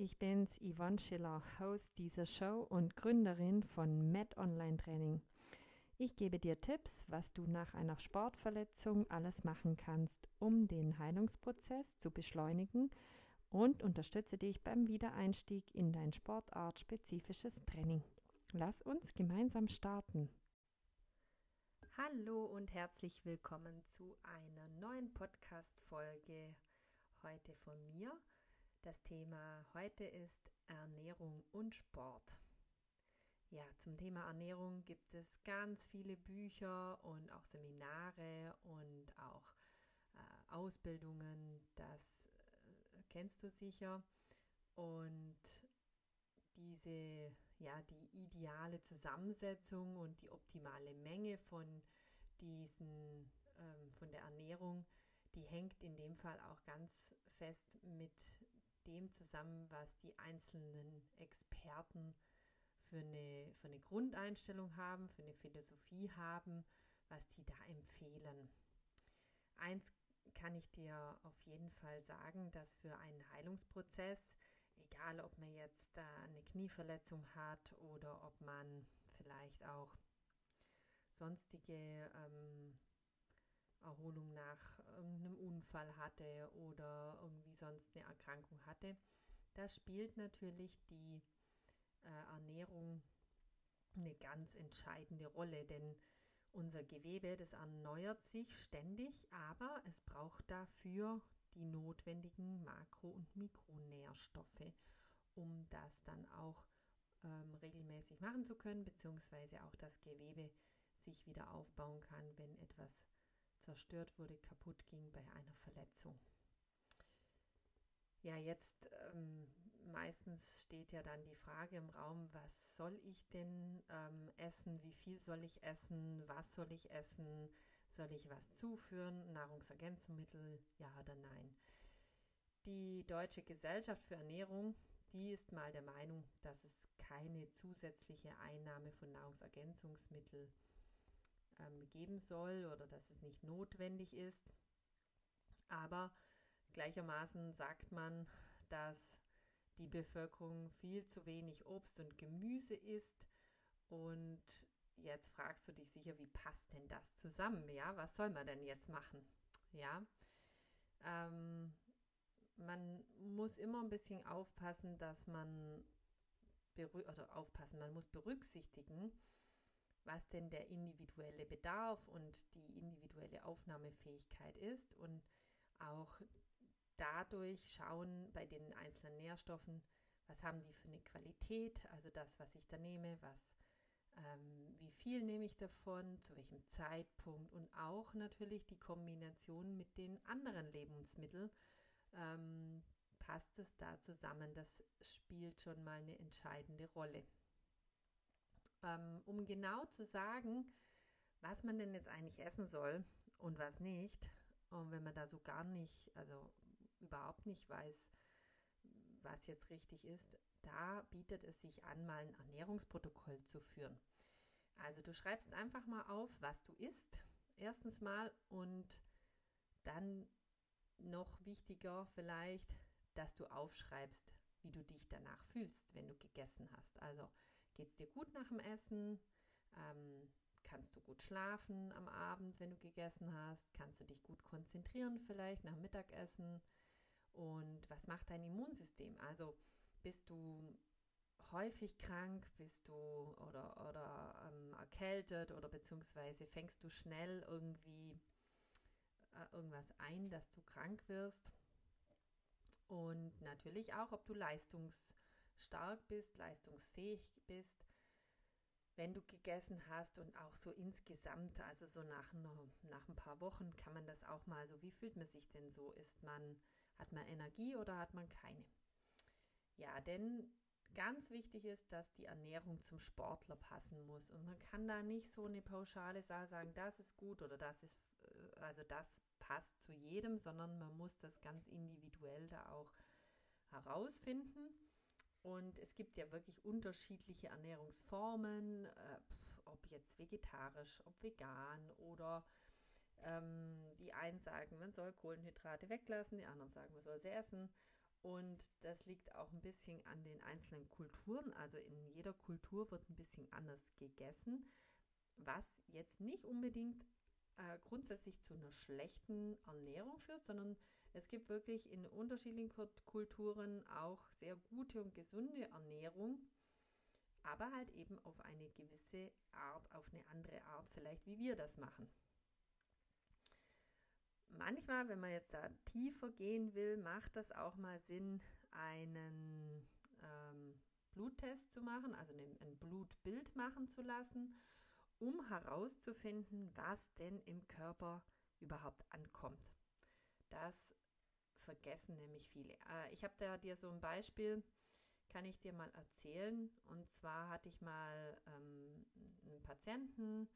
ich bin's, Yvonne Schiller, Host dieser Show und Gründerin von Med Online Training. Ich gebe dir Tipps, was du nach einer Sportverletzung alles machen kannst, um den Heilungsprozess zu beschleunigen und unterstütze dich beim Wiedereinstieg in dein sportartspezifisches Training. Lass uns gemeinsam starten. Hallo und herzlich willkommen zu einer neuen Podcast-Folge heute von mir. Das Thema heute ist Ernährung und Sport. Ja, zum Thema Ernährung gibt es ganz viele Bücher und auch Seminare und auch äh, Ausbildungen. Das äh, kennst du sicher. Und diese, ja, die ideale Zusammensetzung und die optimale Menge von diesen, ähm, von der Ernährung, die hängt in dem Fall auch ganz fest mit dem zusammen, was die einzelnen Experten für eine, für eine Grundeinstellung haben, für eine Philosophie haben, was die da empfehlen. Eins kann ich dir auf jeden Fall sagen, dass für einen Heilungsprozess, egal ob man jetzt eine Knieverletzung hat oder ob man vielleicht auch sonstige ähm, Erholung nach irgendeinem Unfall hatte oder irgendwie sonst eine Erkrankung hatte, da spielt natürlich die äh, Ernährung eine ganz entscheidende Rolle, denn unser Gewebe, das erneuert sich ständig, aber es braucht dafür die notwendigen Makro- und Mikronährstoffe, um das dann auch ähm, regelmäßig machen zu können, beziehungsweise auch das Gewebe sich wieder aufbauen kann, wenn etwas zerstört wurde, kaputt ging bei einer Verletzung. Ja, jetzt ähm, meistens steht ja dann die Frage im Raum, was soll ich denn ähm, essen, wie viel soll ich essen, was soll ich essen, soll ich was zuführen, Nahrungsergänzungsmittel, ja oder nein. Die Deutsche Gesellschaft für Ernährung, die ist mal der Meinung, dass es keine zusätzliche Einnahme von Nahrungsergänzungsmitteln ähm, geben soll oder dass es nicht notwendig ist. Aber gleichermaßen sagt man, dass die Bevölkerung viel zu wenig Obst und Gemüse isst. Und jetzt fragst du dich sicher, wie passt denn das zusammen? Ja, was soll man denn jetzt machen? Ja, ähm, man muss immer ein bisschen aufpassen, dass man oder aufpassen, man muss berücksichtigen, was denn der individuelle Bedarf und die individuelle Aufnahmefähigkeit ist und auch dadurch schauen bei den einzelnen Nährstoffen, was haben die für eine Qualität, also das, was ich da nehme, was, ähm, wie viel nehme ich davon, zu welchem Zeitpunkt und auch natürlich die Kombination mit den anderen Lebensmitteln. Ähm, passt es da zusammen? Das spielt schon mal eine entscheidende Rolle um genau zu sagen, was man denn jetzt eigentlich essen soll und was nicht. Und wenn man da so gar nicht, also überhaupt nicht weiß, was jetzt richtig ist, da bietet es sich an, mal ein Ernährungsprotokoll zu führen. Also du schreibst einfach mal auf, was du isst, erstens mal und dann noch wichtiger vielleicht, dass du aufschreibst, wie du dich danach fühlst, wenn du gegessen hast. Also Geht es dir gut nach dem Essen? Ähm, kannst du gut schlafen am Abend, wenn du gegessen hast? Kannst du dich gut konzentrieren vielleicht nach Mittagessen? Und was macht dein Immunsystem? Also bist du häufig krank, bist du oder, oder ähm, erkältet oder beziehungsweise fängst du schnell irgendwie äh, irgendwas ein, dass du krank wirst? Und natürlich auch, ob du leistungs stark bist, leistungsfähig bist, wenn du gegessen hast und auch so insgesamt, also so nach, nach ein paar Wochen kann man das auch mal so, wie fühlt man sich denn so? Ist man, hat man Energie oder hat man keine? Ja, denn ganz wichtig ist, dass die Ernährung zum Sportler passen muss. Und man kann da nicht so eine pauschale Sache sagen, das ist gut oder das ist, äh, also das passt zu jedem, sondern man muss das ganz individuell da auch herausfinden. Und es gibt ja wirklich unterschiedliche Ernährungsformen, äh, ob jetzt vegetarisch, ob vegan oder ähm, die einen sagen, man soll Kohlenhydrate weglassen, die anderen sagen, man soll sie essen. Und das liegt auch ein bisschen an den einzelnen Kulturen. Also in jeder Kultur wird ein bisschen anders gegessen, was jetzt nicht unbedingt äh, grundsätzlich zu einer schlechten Ernährung führt, sondern es gibt wirklich in unterschiedlichen Kulturen auch sehr gute und gesunde Ernährung, aber halt eben auf eine gewisse Art, auf eine andere Art vielleicht, wie wir das machen. Manchmal, wenn man jetzt da tiefer gehen will, macht das auch mal Sinn, einen ähm, Bluttest zu machen, also ein Blutbild machen zu lassen, um herauszufinden, was denn im Körper überhaupt ankommt. Das vergessen nämlich viele. Äh, ich habe da dir so ein Beispiel, kann ich dir mal erzählen. Und zwar hatte ich mal ähm, einen Patienten,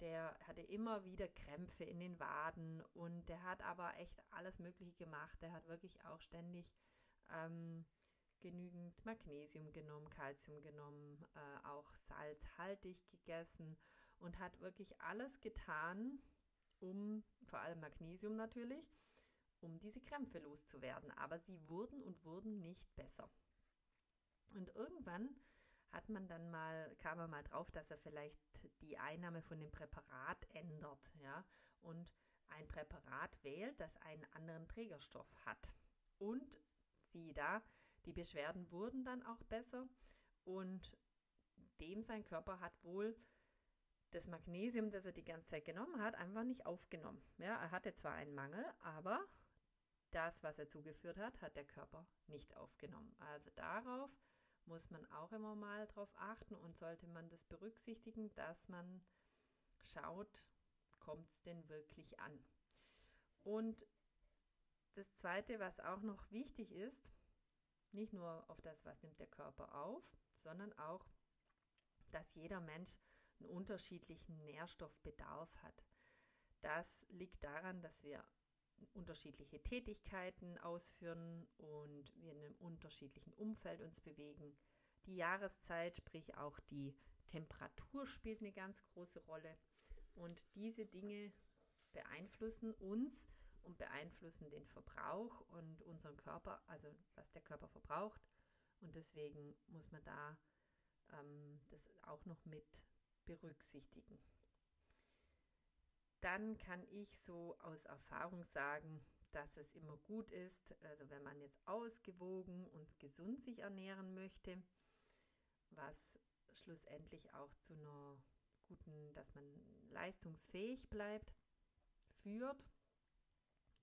der hatte immer wieder Krämpfe in den Waden und der hat aber echt alles Mögliche gemacht. Der hat wirklich auch ständig ähm, genügend Magnesium genommen, Kalzium genommen, äh, auch salzhaltig gegessen und hat wirklich alles getan, um vor allem Magnesium natürlich, um diese Krämpfe loszuwerden. Aber sie wurden und wurden nicht besser. Und irgendwann hat man dann mal, kam er mal drauf, dass er vielleicht die Einnahme von dem Präparat ändert, ja, und ein Präparat wählt, das einen anderen Trägerstoff hat. Und sieh da, die Beschwerden wurden dann auch besser und dem sein Körper hat wohl das Magnesium, das er die ganze Zeit genommen hat, einfach nicht aufgenommen. Ja, er hatte zwar einen Mangel, aber das, was er zugeführt hat, hat der Körper nicht aufgenommen. Also darauf muss man auch immer mal drauf achten und sollte man das berücksichtigen, dass man schaut, kommt es denn wirklich an. Und das Zweite, was auch noch wichtig ist, nicht nur auf das, was nimmt der Körper auf, sondern auch, dass jeder Mensch einen unterschiedlichen Nährstoffbedarf hat. Das liegt daran, dass wir unterschiedliche Tätigkeiten ausführen und wir in einem unterschiedlichen Umfeld uns bewegen. Die Jahreszeit, sprich auch die Temperatur spielt eine ganz große Rolle. Und diese Dinge beeinflussen uns und beeinflussen den Verbrauch und unseren Körper, also was der Körper verbraucht. Und deswegen muss man da ähm, das auch noch mit berücksichtigen dann kann ich so aus Erfahrung sagen, dass es immer gut ist, also wenn man jetzt ausgewogen und gesund sich ernähren möchte, was schlussendlich auch zu einer guten, dass man leistungsfähig bleibt, führt,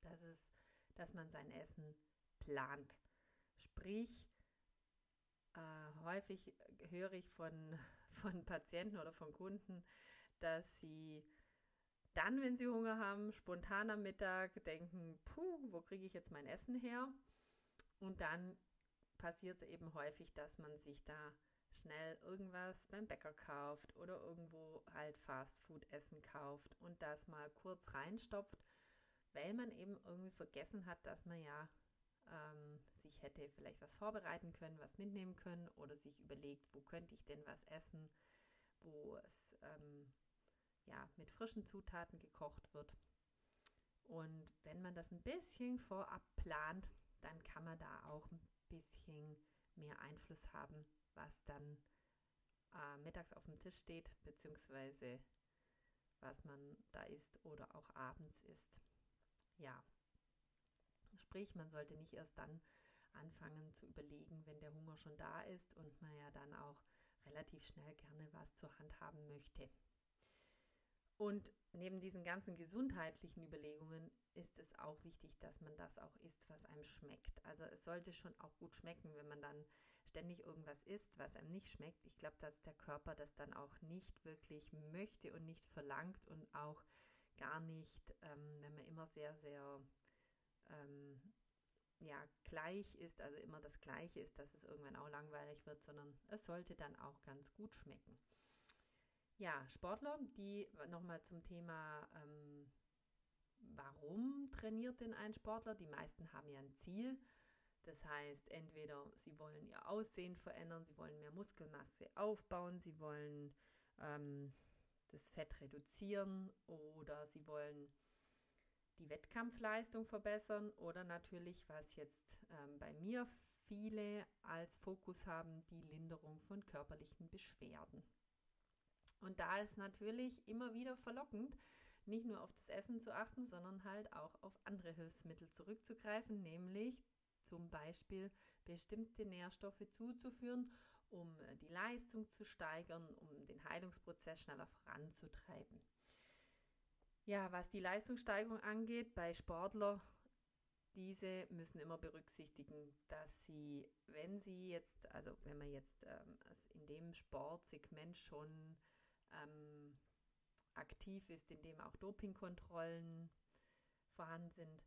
dass es, dass man sein Essen plant. Sprich, äh, häufig höre ich von, von Patienten oder von Kunden, dass sie dann, wenn sie Hunger haben, spontan am Mittag denken, puh, wo kriege ich jetzt mein Essen her? Und dann passiert es eben häufig, dass man sich da schnell irgendwas beim Bäcker kauft oder irgendwo halt Fastfood-Essen kauft und das mal kurz reinstopft, weil man eben irgendwie vergessen hat, dass man ja ähm, sich hätte vielleicht was vorbereiten können, was mitnehmen können oder sich überlegt, wo könnte ich denn was essen, wo es ähm, ja, mit frischen Zutaten gekocht wird. Und wenn man das ein bisschen vorab plant, dann kann man da auch ein bisschen mehr Einfluss haben, was dann äh, mittags auf dem Tisch steht, beziehungsweise was man da isst oder auch abends isst. Ja, sprich, man sollte nicht erst dann anfangen zu überlegen, wenn der Hunger schon da ist und man ja dann auch relativ schnell gerne was zur Hand haben möchte. Und neben diesen ganzen gesundheitlichen Überlegungen ist es auch wichtig, dass man das auch isst, was einem schmeckt. Also es sollte schon auch gut schmecken, wenn man dann ständig irgendwas isst, was einem nicht schmeckt. Ich glaube, dass der Körper das dann auch nicht wirklich möchte und nicht verlangt und auch gar nicht, ähm, wenn man immer sehr, sehr ähm, ja, gleich ist, also immer das Gleiche ist, dass es irgendwann auch langweilig wird, sondern es sollte dann auch ganz gut schmecken. Ja, Sportler, die nochmal zum Thema, ähm, warum trainiert denn ein Sportler? Die meisten haben ja ein Ziel. Das heißt, entweder sie wollen ihr Aussehen verändern, sie wollen mehr Muskelmasse aufbauen, sie wollen ähm, das Fett reduzieren oder sie wollen die Wettkampfleistung verbessern oder natürlich, was jetzt ähm, bei mir viele als Fokus haben, die Linderung von körperlichen Beschwerden. Und da ist natürlich immer wieder verlockend, nicht nur auf das Essen zu achten, sondern halt auch auf andere Hilfsmittel zurückzugreifen, nämlich zum Beispiel bestimmte Nährstoffe zuzuführen, um äh, die Leistung zu steigern, um den Heilungsprozess schneller voranzutreiben. Ja, was die Leistungssteigerung angeht, bei Sportler, diese müssen immer berücksichtigen, dass sie, wenn sie jetzt, also wenn man jetzt ähm, in dem Sportsegment schon ähm, aktiv ist, in dem auch Dopingkontrollen vorhanden sind,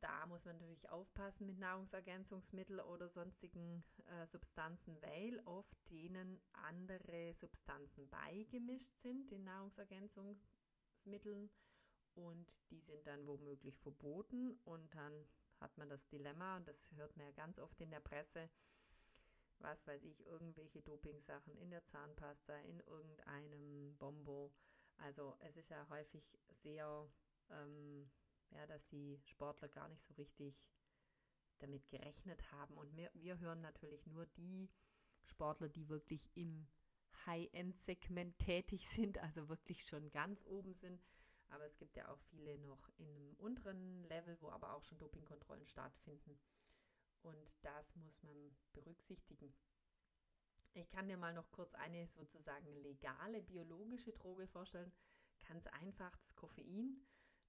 da muss man natürlich aufpassen mit Nahrungsergänzungsmitteln oder sonstigen äh, Substanzen, weil oft denen andere Substanzen beigemischt sind, den Nahrungsergänzungsmitteln, und die sind dann womöglich verboten. Und dann hat man das Dilemma, und das hört man ja ganz oft in der Presse, was weiß ich, irgendwelche Dopingsachen in der Zahnpasta, in irgendeinem Bombo. Also es ist ja häufig sehr ähm, ja, dass die Sportler gar nicht so richtig damit gerechnet haben. Und wir, wir hören natürlich nur die Sportler, die wirklich im High-End-Segment tätig sind, also wirklich schon ganz oben sind. Aber es gibt ja auch viele noch in einem unteren Level, wo aber auch schon Dopingkontrollen stattfinden. Und das muss man berücksichtigen. Ich kann dir mal noch kurz eine sozusagen legale biologische Droge vorstellen. Ganz einfach das Koffein.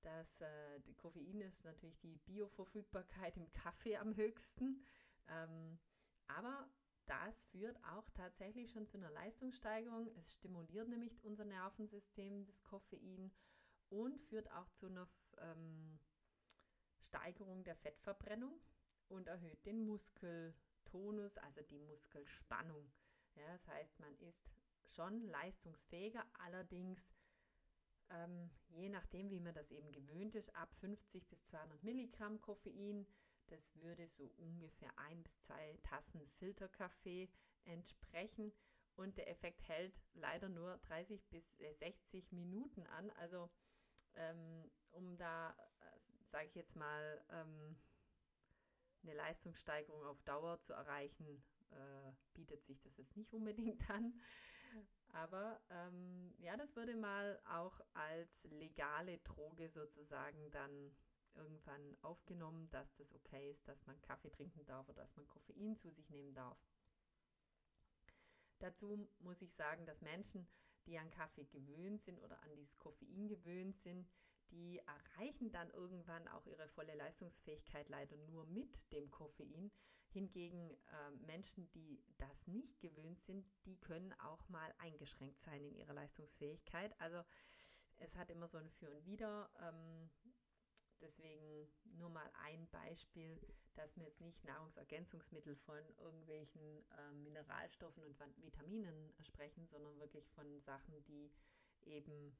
Das äh, Koffein ist natürlich die Bioverfügbarkeit im Kaffee am höchsten. Ähm, aber das führt auch tatsächlich schon zu einer Leistungssteigerung. Es stimuliert nämlich unser Nervensystem, das Koffein, und führt auch zu einer ähm, Steigerung der Fettverbrennung und erhöht den Muskeltonus, also die Muskelspannung. Ja, das heißt, man ist schon leistungsfähiger, allerdings ähm, je nachdem, wie man das eben gewöhnt ist, ab 50 bis 200 Milligramm Koffein. Das würde so ungefähr ein bis zwei Tassen Filterkaffee entsprechen. Und der Effekt hält leider nur 30 bis 60 Minuten an. Also ähm, um da, äh, sage ich jetzt mal, ähm, eine Leistungssteigerung auf Dauer zu erreichen, äh, bietet sich das jetzt nicht unbedingt an. Aber ähm, ja, das würde mal auch als legale Droge sozusagen dann irgendwann aufgenommen, dass das okay ist, dass man Kaffee trinken darf oder dass man Koffein zu sich nehmen darf. Dazu muss ich sagen, dass Menschen, die an Kaffee gewöhnt sind oder an dieses Koffein gewöhnt sind, die erreichen dann irgendwann auch ihre volle Leistungsfähigkeit leider nur mit dem Koffein. Hingegen äh, Menschen, die das nicht gewöhnt sind, die können auch mal eingeschränkt sein in ihrer Leistungsfähigkeit. Also es hat immer so ein Für und Wider. Ähm, deswegen nur mal ein Beispiel, dass wir jetzt nicht Nahrungsergänzungsmittel von irgendwelchen äh, Mineralstoffen und Vitaminen sprechen, sondern wirklich von Sachen, die eben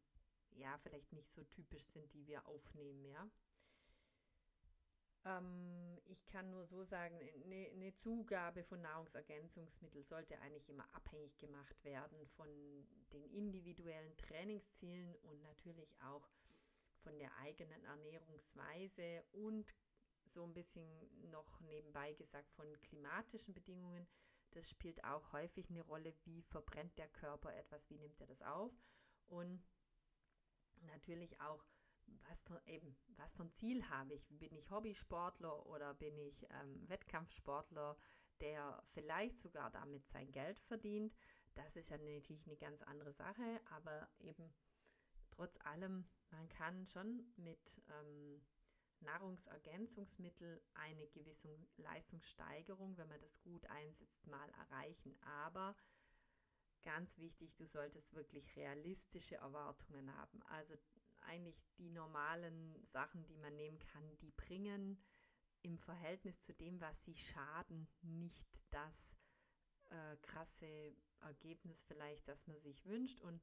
ja vielleicht nicht so typisch sind, die wir aufnehmen, ja. Ähm, ich kann nur so sagen, eine, eine Zugabe von Nahrungsergänzungsmitteln sollte eigentlich immer abhängig gemacht werden von den individuellen Trainingszielen und natürlich auch von der eigenen Ernährungsweise und so ein bisschen noch nebenbei gesagt von klimatischen Bedingungen. Das spielt auch häufig eine Rolle, wie verbrennt der Körper etwas, wie nimmt er das auf und natürlich auch was für, eben, was ein Ziel habe ich? Bin ich Hobbysportler oder bin ich ähm, Wettkampfsportler, der vielleicht sogar damit sein Geld verdient? Das ist ja natürlich eine ganz andere Sache, aber eben trotz allem, man kann schon mit ähm, Nahrungsergänzungsmittel eine gewisse Leistungssteigerung, wenn man das gut einsetzt, mal erreichen. Aber ganz wichtig, du solltest wirklich realistische Erwartungen haben. Also eigentlich die normalen Sachen, die man nehmen kann, die bringen im Verhältnis zu dem, was sie schaden, nicht das äh, krasse Ergebnis vielleicht, das man sich wünscht. Und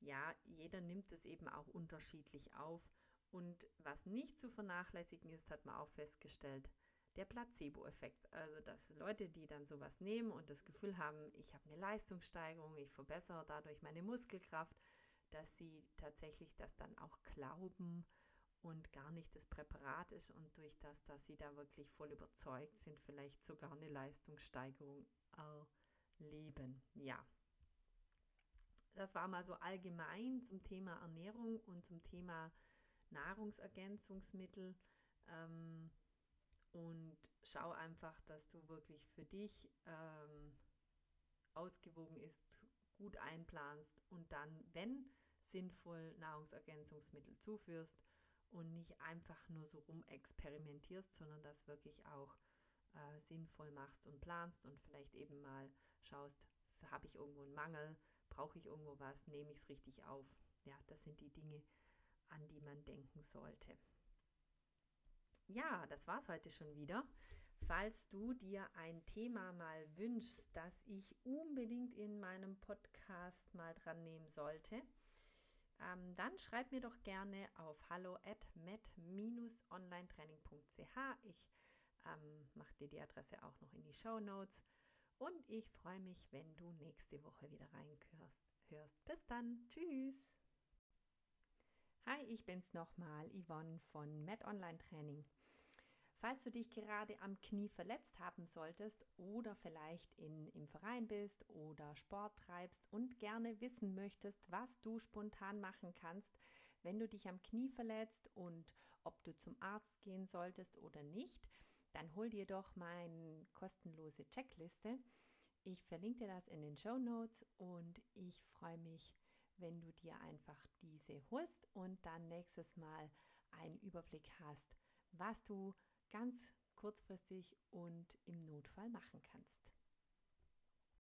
ja, jeder nimmt es eben auch unterschiedlich auf. Und was nicht zu vernachlässigen ist, hat man auch festgestellt, der Placebo-Effekt. Also, dass Leute, die dann sowas nehmen und das Gefühl haben, ich habe eine Leistungssteigerung, ich verbessere dadurch meine Muskelkraft, dass sie tatsächlich das dann auch glauben und gar nicht das Präparat ist und durch das, dass sie da wirklich voll überzeugt sind, vielleicht sogar eine Leistungssteigerung erleben. Ja, das war mal so allgemein zum Thema Ernährung und zum Thema Nahrungsergänzungsmittel. Ähm, und schau einfach, dass du wirklich für dich ähm, ausgewogen ist, gut einplanst und dann, wenn sinnvoll, Nahrungsergänzungsmittel zuführst und nicht einfach nur so rumexperimentierst, sondern das wirklich auch äh, sinnvoll machst und planst und vielleicht eben mal schaust, habe ich irgendwo einen Mangel, brauche ich irgendwo was, nehme ich es richtig auf. Ja, das sind die Dinge, an die man denken sollte. Ja, das war es heute schon wieder. Falls du dir ein Thema mal wünschst, das ich unbedingt in meinem Podcast mal dran nehmen sollte, ähm, dann schreib mir doch gerne auf hallo at met-onlinetraining.ch. Ich ähm, mache dir die Adresse auch noch in die Show Notes. Und ich freue mich, wenn du nächste Woche wieder reinhörst. Bis dann. Tschüss. Hi, ich bin's nochmal, Yvonne von Met Online Training. Falls du dich gerade am Knie verletzt haben solltest oder vielleicht in, im Verein bist oder Sport treibst und gerne wissen möchtest, was du spontan machen kannst, wenn du dich am Knie verletzt und ob du zum Arzt gehen solltest oder nicht, dann hol dir doch meine kostenlose Checkliste. Ich verlinke dir das in den Show Notes und ich freue mich, wenn du dir einfach diese holst und dann nächstes Mal einen Überblick hast, was du ganz kurzfristig und im Notfall machen kannst.